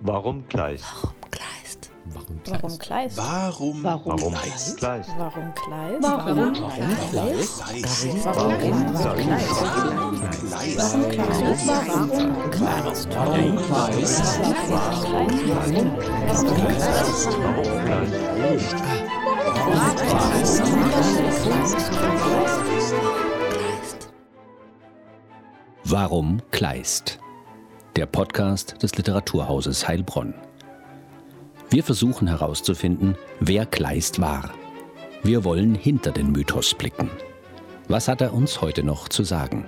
Warum Kleist? Warum Kleist? Warum Kleist? Warum? Warum Kleist? Warum Kleist? Warum Warum Kleist? Kleist? Warum Warum Kleist? Kleist? Warum Warum Kleist? Kleist? Warum Kleist? Warum Kleist? Warum Kleist? Der Podcast des Literaturhauses Heilbronn. Wir versuchen herauszufinden, wer Kleist war. Wir wollen hinter den Mythos blicken. Was hat er uns heute noch zu sagen?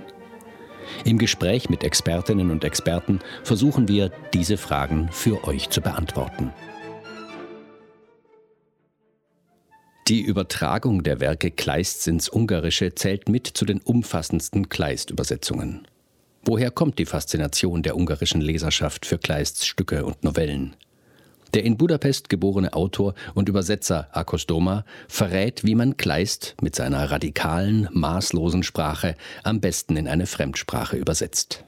Im Gespräch mit Expertinnen und Experten versuchen wir, diese Fragen für euch zu beantworten. Die Übertragung der Werke Kleists ins Ungarische zählt mit zu den umfassendsten Kleist-Übersetzungen. Woher kommt die Faszination der ungarischen Leserschaft für Kleists Stücke und Novellen? Der in Budapest geborene Autor und Übersetzer Akos Doma verrät, wie man Kleist mit seiner radikalen, maßlosen Sprache am besten in eine Fremdsprache übersetzt.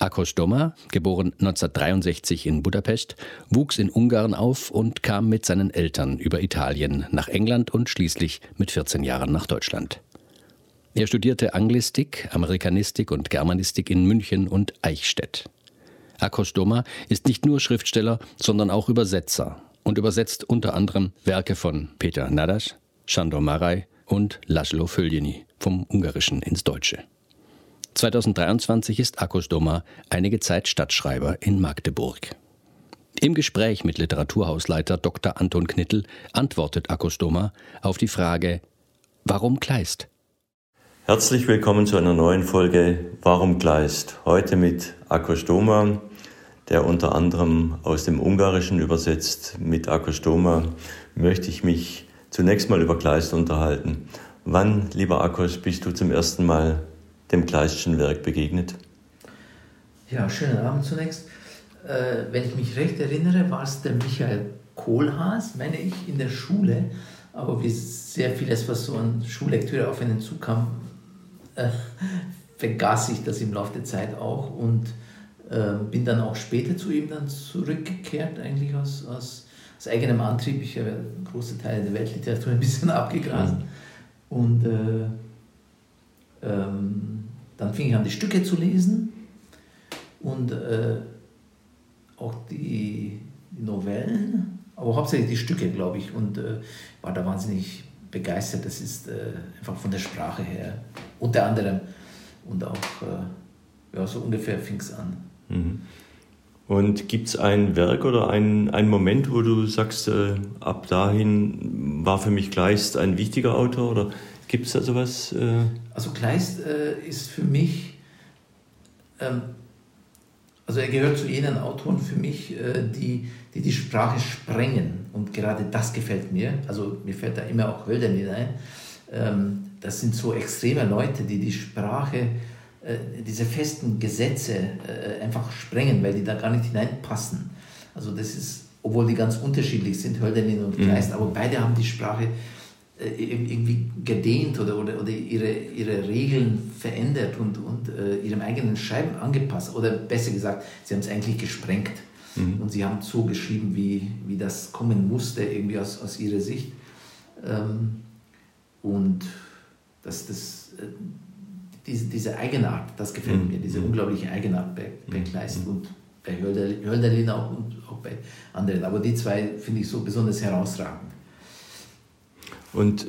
Akos Doma, geboren 1963 in Budapest, wuchs in Ungarn auf und kam mit seinen Eltern über Italien nach England und schließlich mit 14 Jahren nach Deutschland. Er studierte Anglistik, Amerikanistik und Germanistik in München und Eichstätt. Akos Doma ist nicht nur Schriftsteller, sondern auch Übersetzer und übersetzt unter anderem Werke von Peter Nadas, Sándor Márai und Laszlo Följeni vom Ungarischen ins Deutsche. 2023 ist Akos Doma einige Zeit Stadtschreiber in Magdeburg. Im Gespräch mit Literaturhausleiter Dr. Anton Knittel antwortet Akos Doma auf die Frage, warum Kleist? Herzlich willkommen zu einer neuen Folge Warum Kleist? Heute mit Akos Doma, der unter anderem aus dem Ungarischen übersetzt. Mit Akos Doma möchte ich mich zunächst mal über Kleist unterhalten. Wann, lieber Akos, bist du zum ersten Mal dem Kleistschen Werk begegnet? Ja, schönen Abend zunächst. Äh, wenn ich mich recht erinnere, war es der Michael Kohlhaas, meine ich, in der Schule. Aber wie sehr vieles, was so an Schullektüre auf einen zukam, äh, vergaß ich das im Laufe der Zeit auch und äh, bin dann auch später zu ihm dann zurückgekehrt, eigentlich aus, aus, aus eigenem Antrieb. Ich habe große Teile der Weltliteratur ein bisschen abgegrast. Mhm. Und äh, ähm, dann fing ich an, die Stücke zu lesen und äh, auch die, die, Novellen, aber hauptsächlich die Stücke, glaube ich, und äh, war da wahnsinnig begeistert. Das ist äh, einfach von der Sprache her, unter anderem, und auch äh, ja, so ungefähr fing es an. Mhm. Und gibt es ein Werk oder ein, ein Moment, wo du sagst, äh, ab dahin war für mich Kleist ein wichtiger Autor oder Gibt es da sowas? Äh also Kleist äh, ist für mich, ähm, also er gehört zu jenen Autoren für mich, äh, die, die die Sprache sprengen. Und gerade das gefällt mir. Also mir fällt da immer auch Hölderlin ein. Ähm, das sind so extreme Leute, die die Sprache, äh, diese festen Gesetze äh, einfach sprengen, weil die da gar nicht hineinpassen. Also das ist, obwohl die ganz unterschiedlich sind, Hölderlin und Kleist, mhm. aber beide haben die Sprache äh, irgendwie gedehnt oder, oder, oder ihre, ihre Regeln verändert und, und äh, ihrem eigenen Schreiben angepasst. Oder besser gesagt, sie haben es eigentlich gesprengt. Mhm. Und sie haben so geschrieben, wie, wie das kommen musste, irgendwie aus, aus ihrer Sicht. Ähm, und das, das, äh, diese, diese Eigenart, das gefällt mhm. mir, diese unglaubliche Eigenart bei, bei Kleist mhm. und bei Hölderlin auch und auch bei anderen. Aber die zwei finde ich so besonders herausragend. Und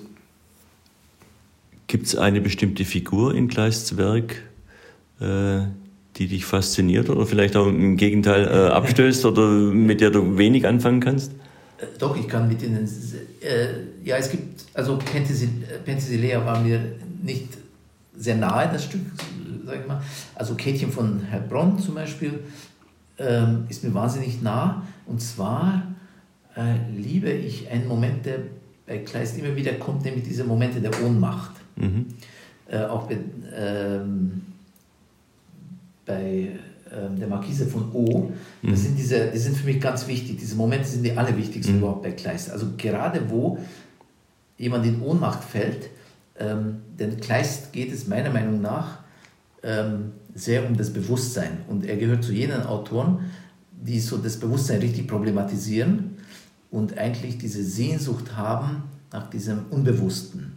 gibt es eine bestimmte Figur in Kleists Werk, äh, die dich fasziniert oder vielleicht auch im Gegenteil äh, abstößt oder mit der du wenig anfangen kannst? Äh, doch, ich kann mit ihnen. Äh, ja, es gibt, also Penthesilea war mir nicht sehr nahe, das Stück, sag ich mal. Also Kätchen von Heilbronn zum Beispiel ähm, ist mir wahnsinnig nah. Und zwar äh, liebe ich einen Moment, der bei Kleist immer wieder kommt, nämlich diese Momente der Ohnmacht. Mhm. Äh, auch bei, ähm, bei der Marquise von O. Das mhm. sind diese, die sind für mich ganz wichtig. Diese Momente sind die allerwichtigsten mhm. überhaupt bei Kleist. Also gerade wo jemand in Ohnmacht fällt, ähm, denn Kleist geht es meiner Meinung nach ähm, sehr um das Bewusstsein. Und er gehört zu jenen Autoren, die so das Bewusstsein richtig problematisieren und eigentlich diese Sehnsucht haben nach diesem Unbewussten.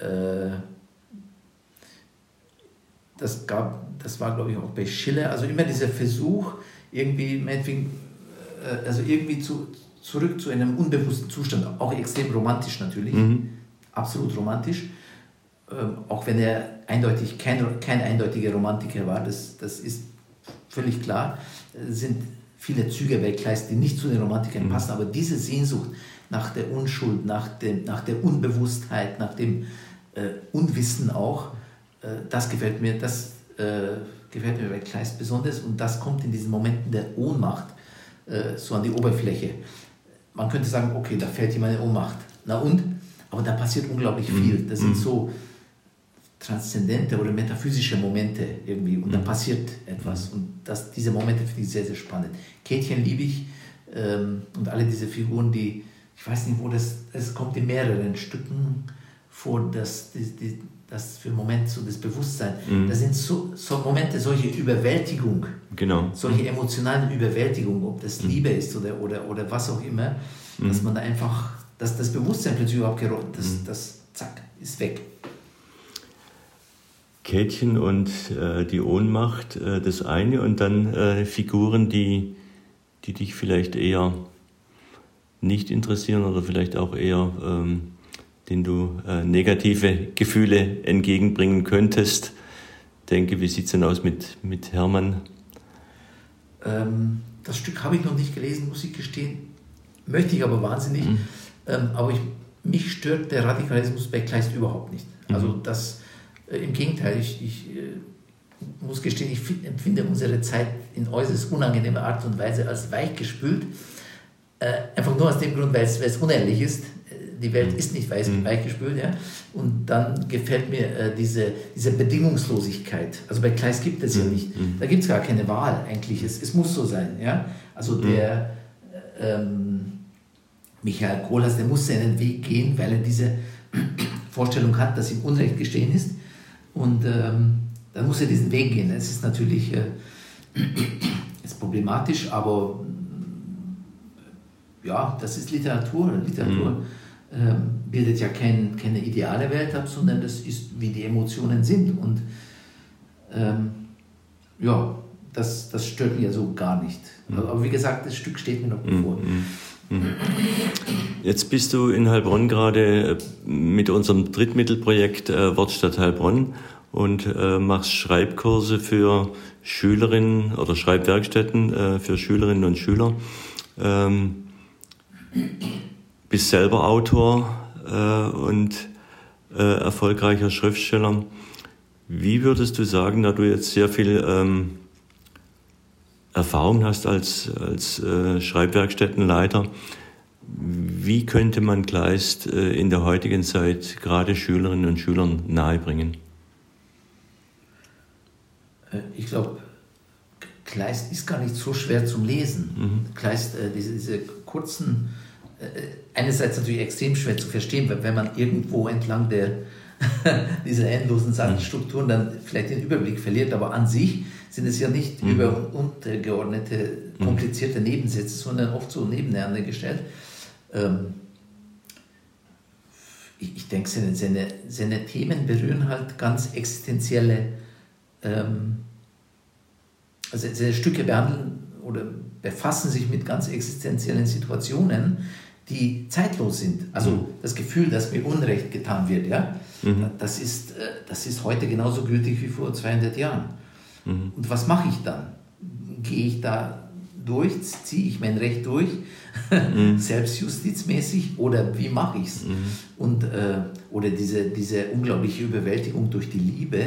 Äh, das, gab, das war, glaube ich, auch bei Schiller, also immer dieser Versuch, irgendwie, äh, also irgendwie zu, zurück zu einem unbewussten Zustand, auch extrem romantisch natürlich, mhm. absolut romantisch, ähm, auch wenn er eindeutig kein, kein eindeutiger Romantiker war, das, das ist völlig klar, sind viele Züge Weltkreis, die nicht zu den Romantikern mhm. passen, aber diese Sehnsucht nach der Unschuld, nach, dem, nach der Unbewusstheit, nach dem äh, Unwissen auch, äh, das gefällt mir, das äh, gefällt mir bei Kleist besonders und das kommt in diesen Momenten der Ohnmacht äh, so an die Oberfläche. Man könnte sagen, okay, da fällt jemand in Ohnmacht. Na und? Aber da passiert unglaublich mhm. viel. Das sind mhm. so transzendente oder metaphysische Momente irgendwie und da mhm. passiert etwas und das, diese Momente finde ich sehr, sehr spannend. Kätchen liebe ich ähm, und alle diese Figuren, die, ich weiß nicht wo, das, es kommt in mehreren Stücken vor, dass die, die, das für Momente so das Bewusstsein, mhm. das sind so, so Momente, solche Überwältigung, genau. solche emotionalen Überwältigung, ob das mhm. Liebe ist oder, oder, oder was auch immer, mhm. dass man da einfach, dass das Bewusstsein plötzlich überhaupt gerollt, das, mhm. das zack, ist weg. Kätchen und äh, die Ohnmacht, äh, das eine, und dann äh, Figuren, die, die dich vielleicht eher nicht interessieren oder vielleicht auch eher ähm, den du äh, negative Gefühle entgegenbringen könntest. Denke, wie sieht es denn aus mit, mit Hermann? Ähm, das Stück habe ich noch nicht gelesen, muss ich gestehen. Möchte ich aber wahnsinnig. Mhm. Ähm, aber ich, mich stört der Radikalismus bei Kleist überhaupt nicht. Mhm. Also das, äh, im Gegenteil, ich, ich äh, muss gestehen, ich empfinde unsere Zeit in äußerst unangenehmer Art und Weise als weichgespült. Äh, einfach nur aus dem Grund, weil es unehrlich ist die Welt mhm. ist nicht weiß, mhm. weichgespült. Ja? Und dann gefällt mir äh, diese, diese Bedingungslosigkeit. Also bei Kleist gibt es ja mhm. nicht. Mhm. Da gibt es gar keine Wahl eigentlich. Es, es muss so sein. Ja? Also der ähm, Michael Kohlhaas, der muss seinen Weg gehen, weil er diese Vorstellung hat, dass ihm Unrecht geschehen ist. Und ähm, dann muss er diesen Weg gehen. Es ist natürlich äh, ist problematisch, aber ja, das ist Literatur. Literatur mhm bildet ja kein, keine ideale Welt ab, sondern das ist, wie die Emotionen sind. Und ähm, ja, das, das stört mich ja so gar nicht. Mhm. Aber wie gesagt, das Stück steht mir noch bevor. Mhm. Mhm. mhm. Jetzt bist du in Heilbronn gerade äh, mit unserem Drittmittelprojekt äh, Wortstadt Heilbronn und äh, machst Schreibkurse für Schülerinnen oder Schreibwerkstätten äh, für Schülerinnen und Schüler. Ähm, bist selber Autor äh, und äh, erfolgreicher Schriftsteller. Wie würdest du sagen, da du jetzt sehr viel ähm, Erfahrung hast als, als äh, Schreibwerkstättenleiter, wie könnte man Kleist äh, in der heutigen Zeit gerade Schülerinnen und Schülern nahebringen? Äh, ich glaube, Kleist ist gar nicht so schwer zum Lesen. Mhm. Kleist, äh, diese, diese kurzen einerseits natürlich extrem schwer zu verstehen, weil wenn man irgendwo entlang der, dieser endlosen Satzstrukturen dann vielleicht den Überblick verliert, aber an sich sind es ja nicht mhm. über und untergeordnete, mhm. komplizierte Nebensätze, sondern oft so nebeneinander gestellt. Ähm, ich, ich denke, seine, seine, seine, Themen berühren halt ganz existenzielle, ähm, also seine Stücke behandeln oder befassen sich mit ganz existenziellen Situationen, die zeitlos sind. Also mhm. das Gefühl, dass mir Unrecht getan wird, ja, mhm. das, ist, äh, das ist heute genauso gültig wie vor 200 Jahren. Mhm. Und was mache ich dann? Gehe ich da durch, ziehe ich mein Recht durch, mhm. selbstjustizmäßig oder wie mache ich es? Mhm. Und äh, oder diese, diese unglaubliche Überwältigung durch die Liebe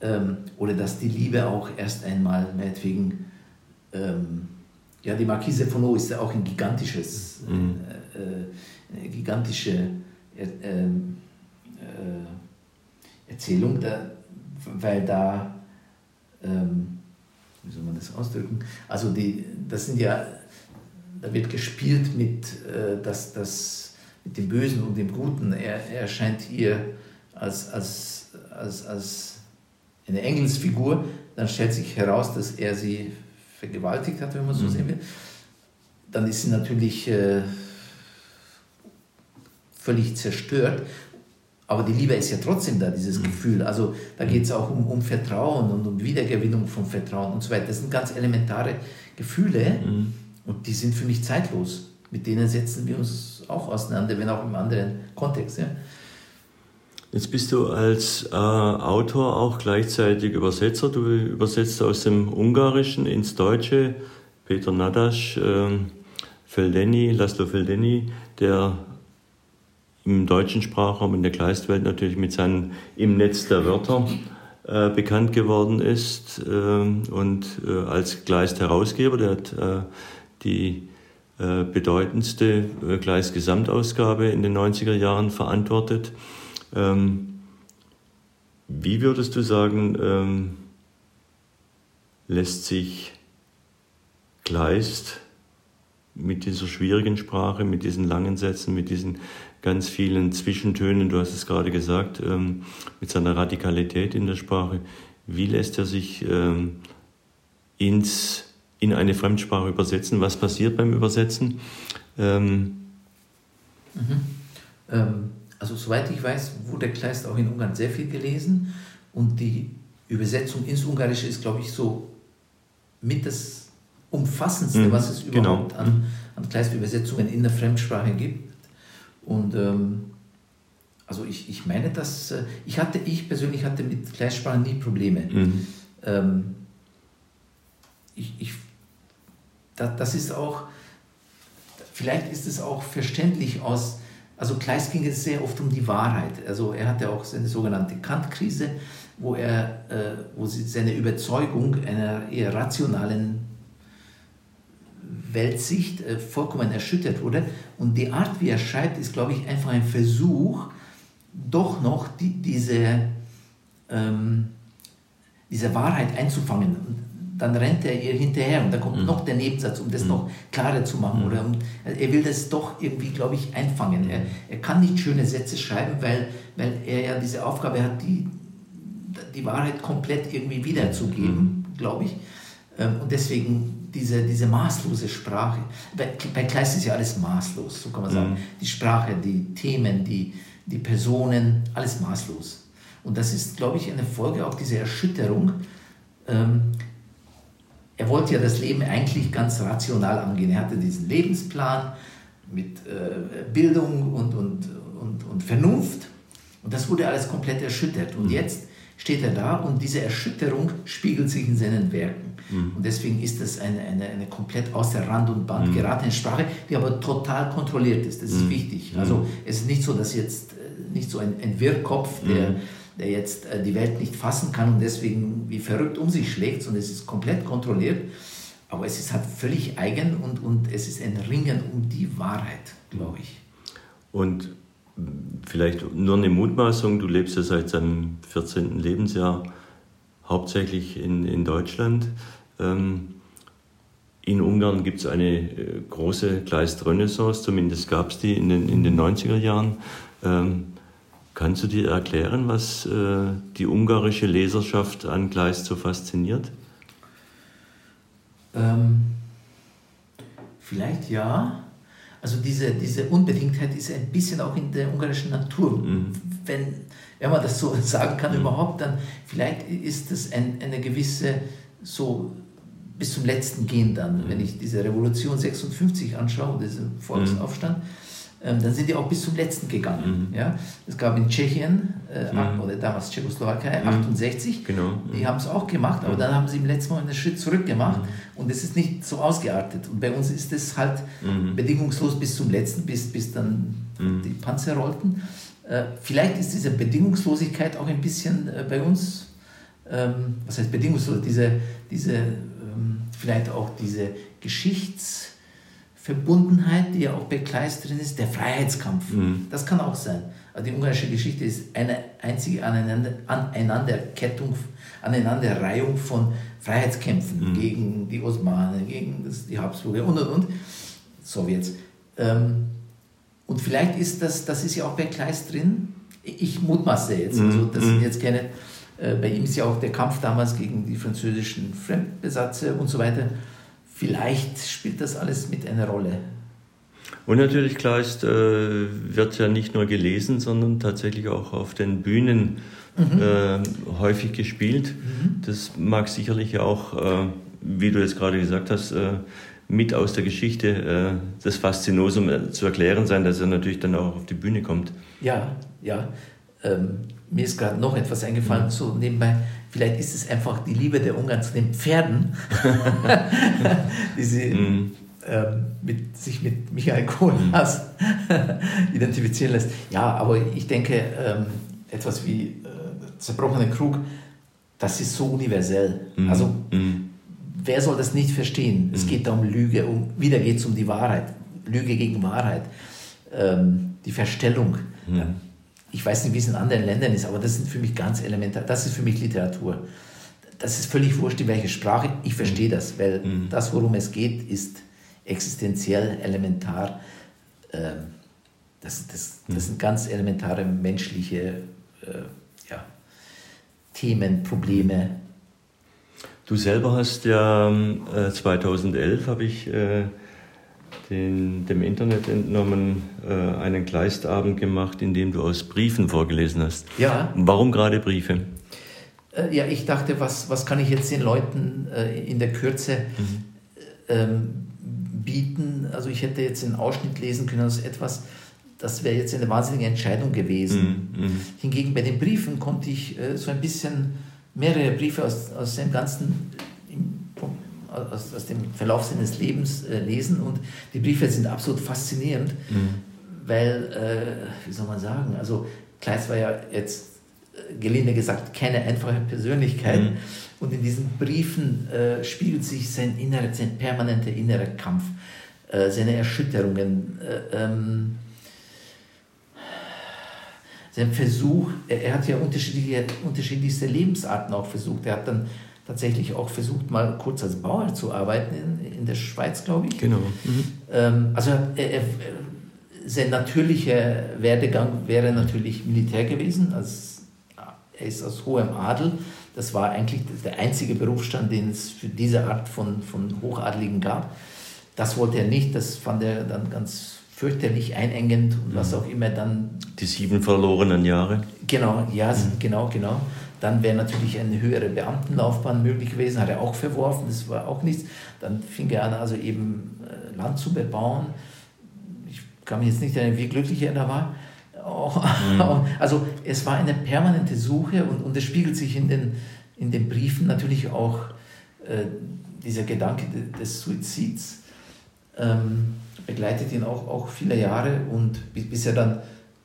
ähm, oder dass die Liebe auch erst einmal meinetwegen ähm, ja, die Marquise von O ist ja auch ein gigantisches, mhm. äh, äh, gigantische äh, ähm, äh, Erzählung, da, weil da, ähm, wie soll man das ausdrücken? Also die, das sind ja, da wird gespielt mit, äh, das, das, mit dem Bösen und dem Guten. Er, er erscheint hier als, als, als, als eine Engelsfigur, dann stellt sich heraus, dass er sie vergewaltigt hat, wenn man so mhm. sehen will, dann ist sie natürlich äh, völlig zerstört. Aber die Liebe ist ja trotzdem da, dieses mhm. Gefühl. Also da geht es auch um, um Vertrauen und um Wiedergewinnung von Vertrauen und so weiter. Das sind ganz elementare Gefühle mhm. und die sind für mich zeitlos. Mit denen setzen wir uns auch auseinander, wenn auch im anderen Kontext. Ja. Jetzt bist du als äh, Autor auch gleichzeitig Übersetzer. Du übersetzt aus dem Ungarischen ins Deutsche. Peter Nadasch, äh, Feldeni, Laszlo Feldeni, der im deutschen Sprachraum, in der Kleistwelt natürlich mit seinem Im Netz der Wörter äh, bekannt geworden ist äh, und äh, als Kleist-Herausgeber, der hat äh, die äh, bedeutendste äh, Kleist-Gesamtausgabe in den 90er Jahren verantwortet. Ähm, wie würdest du sagen, ähm, lässt sich Kleist mit dieser schwierigen Sprache, mit diesen langen Sätzen, mit diesen ganz vielen Zwischentönen, du hast es gerade gesagt, ähm, mit seiner Radikalität in der Sprache, wie lässt er sich ähm, ins, in eine Fremdsprache übersetzen? Was passiert beim Übersetzen? Ähm, mhm. ähm, also soweit ich weiß, wurde Kleist auch in Ungarn sehr viel gelesen und die Übersetzung ins Ungarische ist, glaube ich, so mit das umfassendste, mhm, was es genau. überhaupt genau. an, an Kleist-Übersetzungen in der Fremdsprache gibt. Und ähm, also ich, ich meine, dass äh, ich hatte, ich persönlich hatte mit Kleistsprache nie Probleme. Mhm. Ähm, ich, ich, da, das ist auch, vielleicht ist es auch verständlich aus, also Kleist ging es sehr oft um die Wahrheit. Also er hatte auch seine sogenannte Kant-Krise, wo er, äh, wo seine Überzeugung einer eher rationalen Weltsicht äh, vollkommen erschüttert wurde. Und die Art, wie er schreibt, ist, glaube ich, einfach ein Versuch, doch noch die, diese, ähm, diese Wahrheit einzufangen. Und dann rennt er ihr hinterher und da kommt mhm. noch der Nebensatz, um das mhm. noch klarer zu machen. Mhm. Oder um, er will das doch irgendwie, glaube ich, einfangen. Er, er kann nicht schöne Sätze schreiben, weil, weil er ja diese Aufgabe hat, die, die Wahrheit komplett irgendwie wiederzugeben, mhm. glaube ich. Ähm, und deswegen diese, diese maßlose Sprache. Bei, bei Kleist ist ja alles maßlos, so kann man sagen. Mhm. Die Sprache, die Themen, die, die Personen, alles maßlos. Und das ist, glaube ich, eine Folge auch dieser Erschütterung. Ähm, er wollte ja das Leben eigentlich ganz rational angehen. Er hatte diesen Lebensplan mit äh, Bildung und, und, und, und Vernunft. Und das wurde alles komplett erschüttert. Und mhm. jetzt steht er da und diese Erschütterung spiegelt sich in seinen Werken. Mhm. Und deswegen ist das eine, eine, eine komplett außer Rand und Band mhm. geratene Sprache, die aber total kontrolliert ist. Das ist mhm. wichtig. Also mhm. es ist nicht so, dass jetzt äh, nicht so ein, ein Wirrkopf, der, mhm. Der jetzt äh, die Welt nicht fassen kann und deswegen wie verrückt um sich schlägt, sondern es ist komplett kontrolliert. Aber es ist halt völlig eigen und, und es ist ein Ringen um die Wahrheit, glaube ich. Und vielleicht nur eine Mutmaßung, du lebst ja seit deinem 14. Lebensjahr hauptsächlich in, in Deutschland. Ähm, in Ungarn gibt es eine äh, große Kleist-Renaissance, zumindest gab es die in den, in den 90er Jahren. Ähm, kannst du dir erklären, was äh, die ungarische Leserschaft an Kleist so fasziniert? Ähm, vielleicht ja. Also diese, diese Unbedingtheit ist ein bisschen auch in der ungarischen Natur. Mhm. Wenn, wenn man das so sagen kann mhm. überhaupt, dann vielleicht ist das ein, eine gewisse so bis zum letzten Gehen dann. Mhm. Wenn ich diese Revolution 56 anschaue, diesen Volksaufstand, mhm. Ähm, dann sind die auch bis zum letzten gegangen. Mhm. Ja? Es gab in Tschechien, äh, mhm. oder damals Tschechoslowakei, 68, genau. die haben es auch gemacht, aber dann haben sie im letzten Mal einen Schritt zurück gemacht und es ist nicht so ausgeartet. Und bei uns ist es halt bedingungslos bis zum letzten, bis, bis dann die Panzer rollten. Äh, vielleicht ist diese Bedingungslosigkeit auch ein bisschen äh, bei uns, ähm, was heißt bedingungslos, diese, diese ähm, vielleicht auch diese Geschichtsverbundenheit, die ja auch bei Kleist drin ist, der Freiheitskampf. Mhm. Das kann auch sein. Also die ungarische Geschichte ist eine einzige Aneinander, Aneinanderkettung, Aneinanderreihung von Freiheitskämpfen mhm. gegen die Osmanen, gegen das, die Habsburger und und und, Sowjets. Ähm, und vielleicht ist das, das ist ja auch bei Kleist drin, ich mutmaße jetzt, also das sind mhm. jetzt keine Äh, bei ihm ist ja auch der Kampf damals gegen die französischen Fremdbesatzer und so weiter. Vielleicht spielt das alles mit einer Rolle. Und natürlich, Kleist äh, wird ja nicht nur gelesen, sondern tatsächlich auch auf den Bühnen mhm. äh, häufig gespielt. Mhm. Das mag sicherlich auch, äh, wie du jetzt gerade gesagt hast, äh, mit aus der Geschichte äh, das Faszinosum äh, zu erklären sein, dass er natürlich dann auch auf die Bühne kommt. Ja, ja. Ähm, mir ist gerade noch etwas eingefallen, mhm. so nebenbei. Vielleicht ist es einfach die Liebe der Ungarn zu den Pferden, die sie mhm. ähm, mit, sich mit Michael Kohlhaas mhm. identifizieren lässt. Ja, aber ich denke, ähm, etwas wie äh, zerbrochenen Krug, das ist so universell. Also wer soll das nicht verstehen? Es geht da um Lüge, um, wieder geht es um die Wahrheit, Lüge gegen Wahrheit, ähm, die Verstellung. Ja ich weiß nicht, wie es in anderen Ländern ist, aber das sind für mich ganz elementar. Das ist für mich Literatur. Das ist völlig wurscht, in welcher Sprache. Ich verstehe das, weil mhm. das, worum es geht, ist existenziell elementar. Ähm, das, das, das mhm. sind ganz elementare menschliche äh, ja, Themen, Probleme. Du selber hast ja äh, 2011, habe ich äh, den, dem Internet entnommen, äh, einen Kleistabend gemacht, in dem du aus Briefen vorgelesen hast. Ja. Warum gerade Briefe? Äh, ja, ich dachte, was, was kann ich jetzt den Leuten äh, in der Kürze mhm. ähm, bieten? Also ich hätte jetzt einen Ausschnitt lesen können aus etwas, das wäre jetzt eine wahnsinnige Entscheidung gewesen. Mhm. Mhm. Hingegen bei den Briefen konnte ich äh, so ein bisschen mehrere Briefe aus, aus dem ganzen aus, aus dem Verlauf seines Lebens äh, lesen und die Briefe sind absolut faszinierend, mhm. weil, äh, wie soll man sagen, also Kleist war ja jetzt äh, gelinde gesagt keine einfache Persönlichkeit mhm. und in diesen Briefen äh, spiegelt sich sein innerer, sein permanenter innerer Kampf, äh, seine Erschütterungen, äh, ähm, sein Versuch, er, er, hat ja unterschiedliche, unterschiedlichste Lebensarten auch versucht. Er hat dann tatsächlich auch versucht, mal kurz als Bauer zu arbeiten in, in der Schweiz, glaube ich. Genau. Mhm. Ähm, also er, er, sein natürlicher Werdegang wäre natürlich Militär gewesen. Also er ist aus hohem Adel. Das war eigentlich der einzige Berufsstand, den es für diese Art von, von Hochadligen gab. Das wollte er nicht. Das fand er dann ganz fürchterlich einengend und was mhm. auch immer dann. Die sieben verlorenen Jahre. Genau, ja, mhm. genau, genau. Dann wäre natürlich eine höhere Beamtenlaufbahn möglich gewesen, hat er auch verworfen, das war auch nichts. Dann fing er an, also eben äh, Land zu bebauen. Ich kann mich jetzt nicht erinnern, wie glücklich er da war. Mhm. Also es war eine permanente Suche und, und es spiegelt sich in den, in den Briefen natürlich auch äh, dieser Gedanke des Suizids. Ähm, begleitet ihn auch, auch viele Jahre und bis, bis er dann,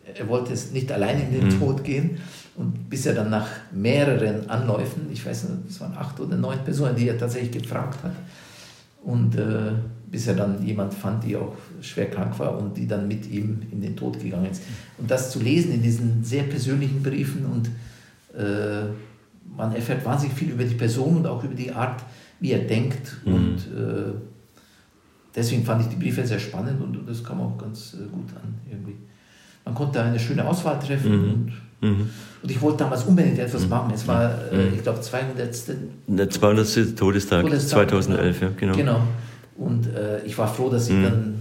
er wollte es nicht allein in den mhm. Tod gehen, und bis er dann nach mehreren Anläufen, ich weiß nicht, es waren acht oder neun Personen, die er tatsächlich gefragt hat, und äh, bis er dann jemand fand, die auch schwer krank war und die dann mit ihm in den Tod gegangen ist. Und das zu lesen in diesen sehr persönlichen Briefen und äh, man erfährt wahnsinnig viel über die Person und auch über die Art, wie er denkt. Mhm. Und äh, deswegen fand ich die Briefe sehr spannend und, das kam auch ganz äh, gut an irgendwie. Man konnte eine schöne Auswahl treffen mhm. und Mhm. Und ich wollte damals unbedingt etwas mhm. machen. Es war, äh, mhm. ich glaube, 200. Der 200. Todestag, Todestag 2011, ja, genau. genau. Und äh, ich war froh, dass ich mhm. dann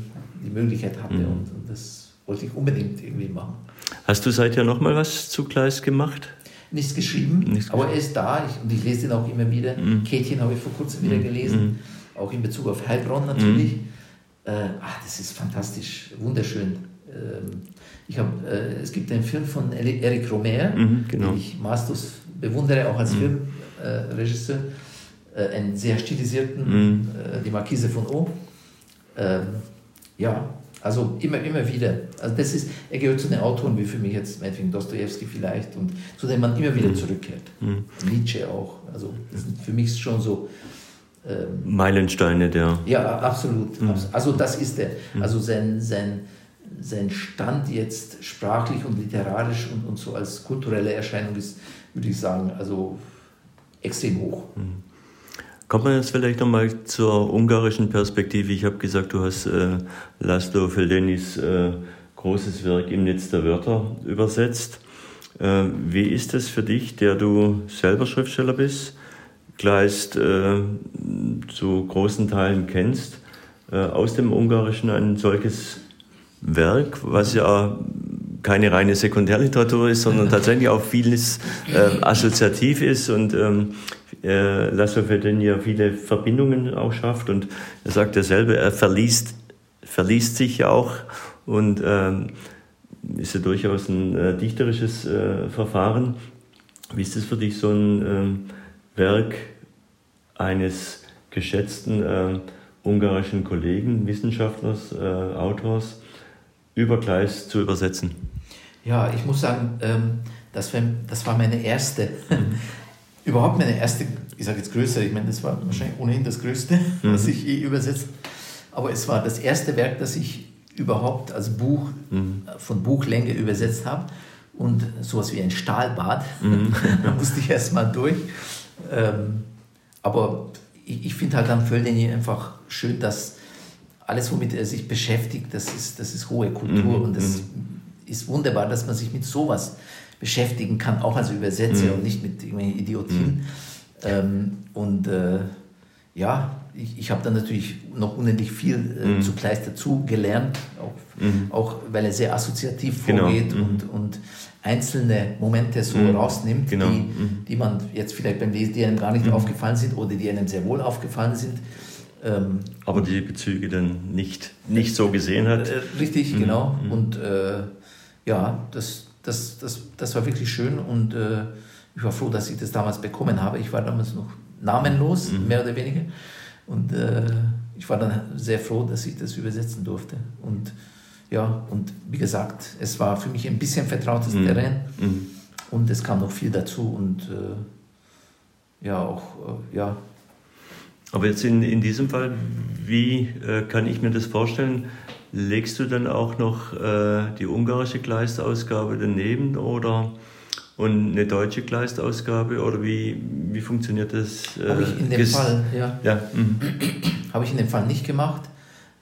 die Möglichkeit hatte und, und, das wollte ich unbedingt irgendwie machen. Hast du seither noch mal was zu Kleist gemacht? Nichts geschrieben, Nichts aber er ist da ich, und ich lese ihn auch immer wieder. Mhm. Kätchen habe ich vor kurzem wieder gelesen, auch in Bezug auf Heilbronn natürlich. Äh, ach, das ist fantastisch, wunderschön. Ähm, ich hab, äh, es gibt einen Film von Eric Romer, mhm, genau. den ich maßlos bewundere, auch als mhm. Filmregisseur. Äh, einen sehr stilisierten, mhm. äh, die Marquise von O. Ähm, ja, also immer, immer wieder. Also das ist, er gehört zu den Autoren wie für mich jetzt meinetwegen Dostoevsky vielleicht und zu denen man immer wieder mhm. zurückkehrt. Mhm. Nietzsche auch. Also das sind für mich schon so ähm, Meilensteine der. Ja, absolut. Mhm. Also das ist er. Mhm. Also sein, sein sein Stand jetzt sprachlich und literarisch und, und so als kulturelle Erscheinung ist, würde ich sagen, also extrem hoch. Mhm. Kommt man jetzt vielleicht nochmal zur ungarischen Perspektive? Ich habe gesagt, du hast äh, Laszlo Feldenis äh, großes Werk im Netz der Wörter übersetzt. Äh, wie ist es für dich, der du selber Schriftsteller bist, Kleist äh, zu großen Teilen kennst, äh, aus dem Ungarischen ein solches Werk, was ja keine reine Sekundärliteratur ist, sondern tatsächlich auch vieles äh, assoziativ ist und ähm, äh, Lasso ja viele Verbindungen auch schafft und er sagt ja selber, er verliest, verliest sich ja auch und ähm, ist ja durchaus ein äh, dichterisches äh, Verfahren. Wie ist es für dich, so ein ähm, Werk eines geschätzten äh, ungarischen Kollegen, Wissenschaftlers, äh, Autors über Kleist zu übersetzen? Ja, ich muss sagen, ähm, das, war, das war meine erste, überhaupt meine erste, ich sage jetzt größere, ich meine, das war wahrscheinlich ohnehin das Größte, mhm. was ich je übersetzt aber es war das erste Werk, das ich überhaupt als Buch mhm. von Buchlänge übersetzt habe und sowas wie ein Stahlbad. Mhm. da musste ich erstmal durch. Ähm, aber ich, ich finde halt am Földeni einfach schön, dass alles, womit er sich beschäftigt, das ist, das ist hohe Kultur mhm. und das mhm. ist wunderbar, dass man sich mit sowas beschäftigen kann, auch als Übersetzer mhm. und nicht mit irgendwelchen Idiotien. Mhm. Ähm, und äh, ja, ich, ich habe dann natürlich noch unendlich viel äh, mhm. zu Kleist dazu gelernt, auch, mhm. auch weil er sehr assoziativ genau. vorgeht mhm. und, und einzelne Momente so mhm. rausnimmt, genau. die, die man jetzt vielleicht beim Lesen, die einem gar nicht aufgefallen sind oder die einem sehr wohl aufgefallen sind. Ähm, Aber die Bezüge dann nicht, nicht so gesehen hat. Äh, richtig, genau. Und äh, ja, das, das, das, das war wirklich schön und äh, ich war froh, dass ich das damals bekommen habe. Ich war damals noch namenlos, mehr oder weniger. Und äh, ich war dann sehr froh, dass ich das übersetzen durfte. Und ja, und wie gesagt, es war für mich ein bisschen vertrautes mhm. Terrain mhm. und es kam noch viel dazu und äh, ja, auch, äh, ja. Aber jetzt in, in diesem Fall, wie äh, kann ich mir das vorstellen? Legst du dann auch noch äh, die ungarische Gleisausgabe daneben oder und eine deutsche Kleistausgabe oder wie, wie funktioniert das? Äh, Habe ich in dem Fall, ja. ja. Mhm. Habe ich in dem Fall nicht gemacht.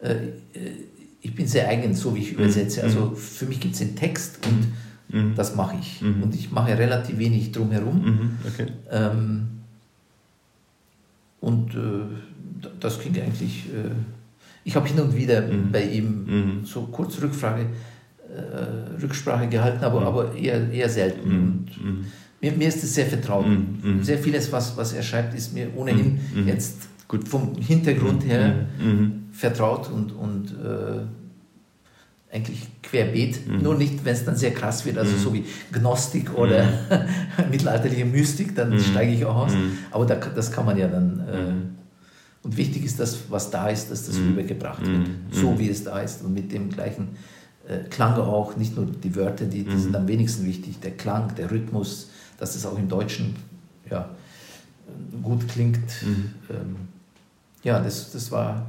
Äh, ich bin sehr eigen, so wie ich mhm. übersetze. Also mhm. für mich gibt es den Text und mhm. das mache ich. Mhm. Und ich mache relativ wenig drumherum. Mhm. Okay. Ähm, und äh, das klingt eigentlich. Äh, ich habe hin und wieder bei ihm so kurz Rückfrage äh, Rücksprache gehalten, aber, mhm. aber eher, eher selten. Mhm. Mhm. mir, mir ist es sehr vertraut. Mhm. Sehr vieles, was, was er schreibt, ist mir ohnehin mhm. jetzt gut vom Hintergrund her vertraut und, und äh, eigentlich querbeet, mhm. nur nicht, wenn es dann sehr krass wird, also mhm. so wie Gnostik oder mhm. mittelalterliche Mystik, dann steige ich auch aus. Aber da, das kann man ja dann. Äh, und wichtig ist das, was da ist, dass das rübergebracht wird, so wie es da ist und mit dem gleichen äh, Klang auch, nicht nur die Wörter, die, die mhm. sind am wenigsten wichtig, der Klang, der Rhythmus, dass es auch im Deutschen ja, gut klingt. Mhm. Ähm, ja, das, das war,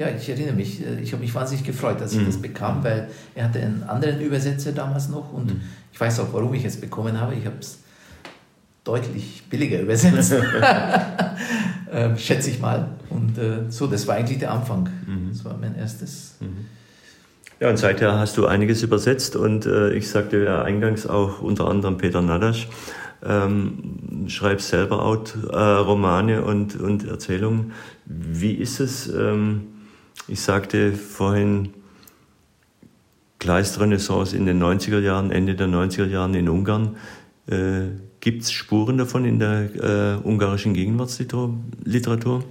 ja, ich erinnere mich, äh, ich habe mich wahnsinnig gefreut, dass ich mhm. das bekam, weil er hatte einen anderen Übersetzer damals noch und mhm. ich weiß auch, warum ich es bekommen habe. Ich habe es deutlich billiger übersetzt, ähm, schätze ich mal. Und äh, so, das war eigentlich der Anfang. Mhm. Das war mein erstes. Mhm. Ja, und seither hast du einiges übersetzt und äh, ich sagte ja eingangs auch unter anderem Peter Nadasch, ähm, schreibst selber auch äh, Romane und, und Erzählungen. Wie ist es? Ähm, ich sagte vorhin, Kleistrenaissance in den 90er Jahren, Ende der 90er Jahren in Ungarn. Äh, Gibt es Spuren davon in der äh, ungarischen Gegenwartsliteratur?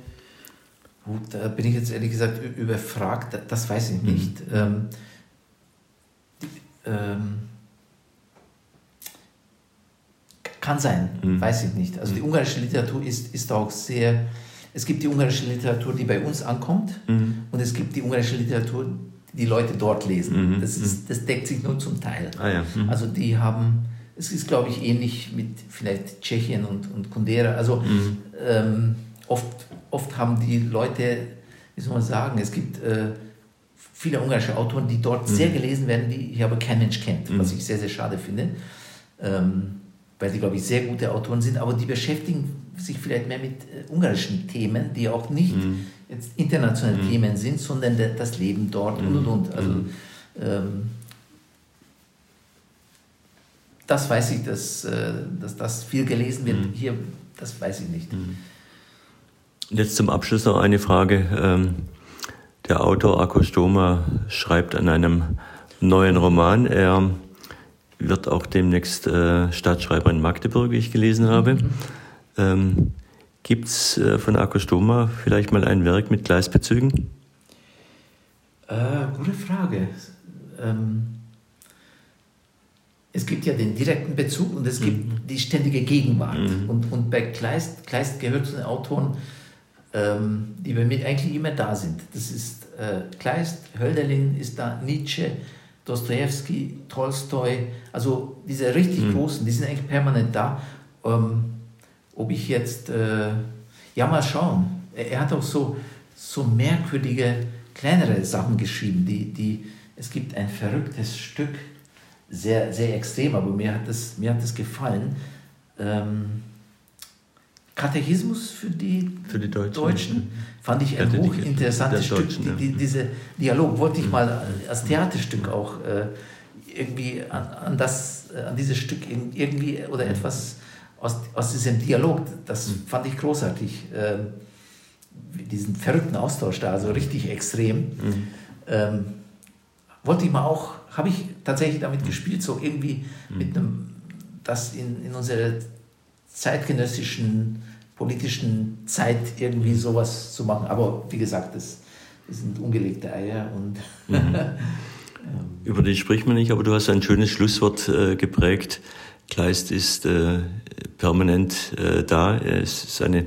Gut, da bin ich jetzt ehrlich gesagt überfragt, das weiß ich nicht. Mhm. Ähm, ähm, kann sein, mhm. weiß ich nicht. Also die mhm. ungarische Literatur ist, ist auch sehr, es gibt die ungarische Literatur, die bei uns ankommt mhm. und es gibt die ungarische Literatur, die die Leute dort lesen. Mhm. Das, ist, mhm. das deckt sich nur zum Teil. Ah, ja. Also die haben, es ist glaube ich ähnlich mit vielleicht Tschechien und, und Kundera, also ähm, oft oft haben die Leute, wie soll man sagen, es gibt äh, viele ungarische Autoren, die dort mhm. sehr gelesen werden, die hier aber kein Mensch kennt, mhm. was ich sehr, sehr schade finde, ähm, weil die, glaube ich, sehr gute Autoren sind, aber die beschäftigen sich vielleicht mehr mit äh, ungarischen Themen, die auch nicht mhm. jetzt internationale mhm. Themen sind, sondern de, das Leben dort und und und. Also, mhm. ähm, das weiß ich, dass, äh, dass das viel gelesen wird. Mhm. Hier, das weiß ich nicht. Mhm. Jetzt zum Abschluss noch eine Frage. Ähm, der Autor Akko Stoma schreibt an einem neuen Roman. Er wird auch demnächst äh, Staatsschreiber in Magdeburg, wie ich gelesen habe. Mhm. Ähm, Gibt es äh, von Akko Stoma vielleicht mal ein Werk mit Gleisbezügen? Äh, gute Frage. Ähm, es gibt ja den direkten Bezug und es gibt mhm. die ständige Gegenwart. Mhm. Und, und bei Kleist, Kleist gehört zu den Autoren, ähm, die bei mir eigentlich immer da sind. Das ist äh, Kleist, Hölderlin ist da, Nietzsche, Dostoevsky, Tolstoi, also diese richtig mhm. großen, die sind eigentlich permanent da. Ähm, ob ich jetzt, äh, ja mal schauen, er, hat auch so, so merkwürdige, kleinere Sachen geschrieben, die, die, es gibt ein verrücktes Stück, sehr, sehr extrem, aber mir hat das, mir hat das gefallen. Ähm, Katechismus für die, für die Deutschen. Deutschen fand ich ein hochinteressantes Stück. Die, die, diese Dialog wollte ich mhm. mal als Theaterstück auch äh, irgendwie an, an, das, an dieses Stück irgendwie oder mhm. etwas aus, aus diesem Dialog, das mhm. fand ich großartig. Äh, diesen verrückten Austausch da, also richtig extrem. Mhm. Ähm, wollte ich mal auch, habe ich tatsächlich damit gespielt, so irgendwie mhm. mit einem, das in, in unserer zeitgenössischen politischen Zeit irgendwie sowas zu machen. Aber wie gesagt, das, das sind ungelegte Eier und mhm. über die spricht man nicht, aber du hast ein schönes Schlusswort äh, geprägt. Kleist ist äh, permanent äh, da. Es ist eine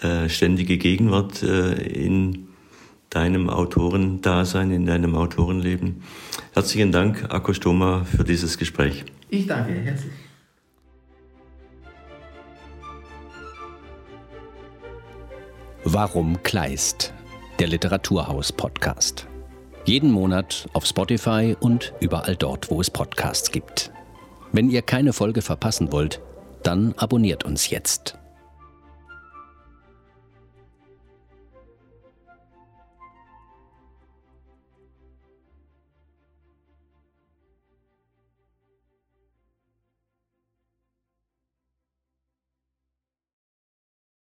äh, ständige Gegenwart äh, in deinem Autorendasein, in deinem Autorenleben. Herzlichen Dank, Akko Stoma, für dieses Gespräch. Ich danke herzlich. Warum Kleist? Der Literaturhaus-Podcast. Jeden Monat auf Spotify und überall dort, wo es Podcasts gibt. Wenn ihr keine Folge verpassen wollt, dann abonniert uns jetzt.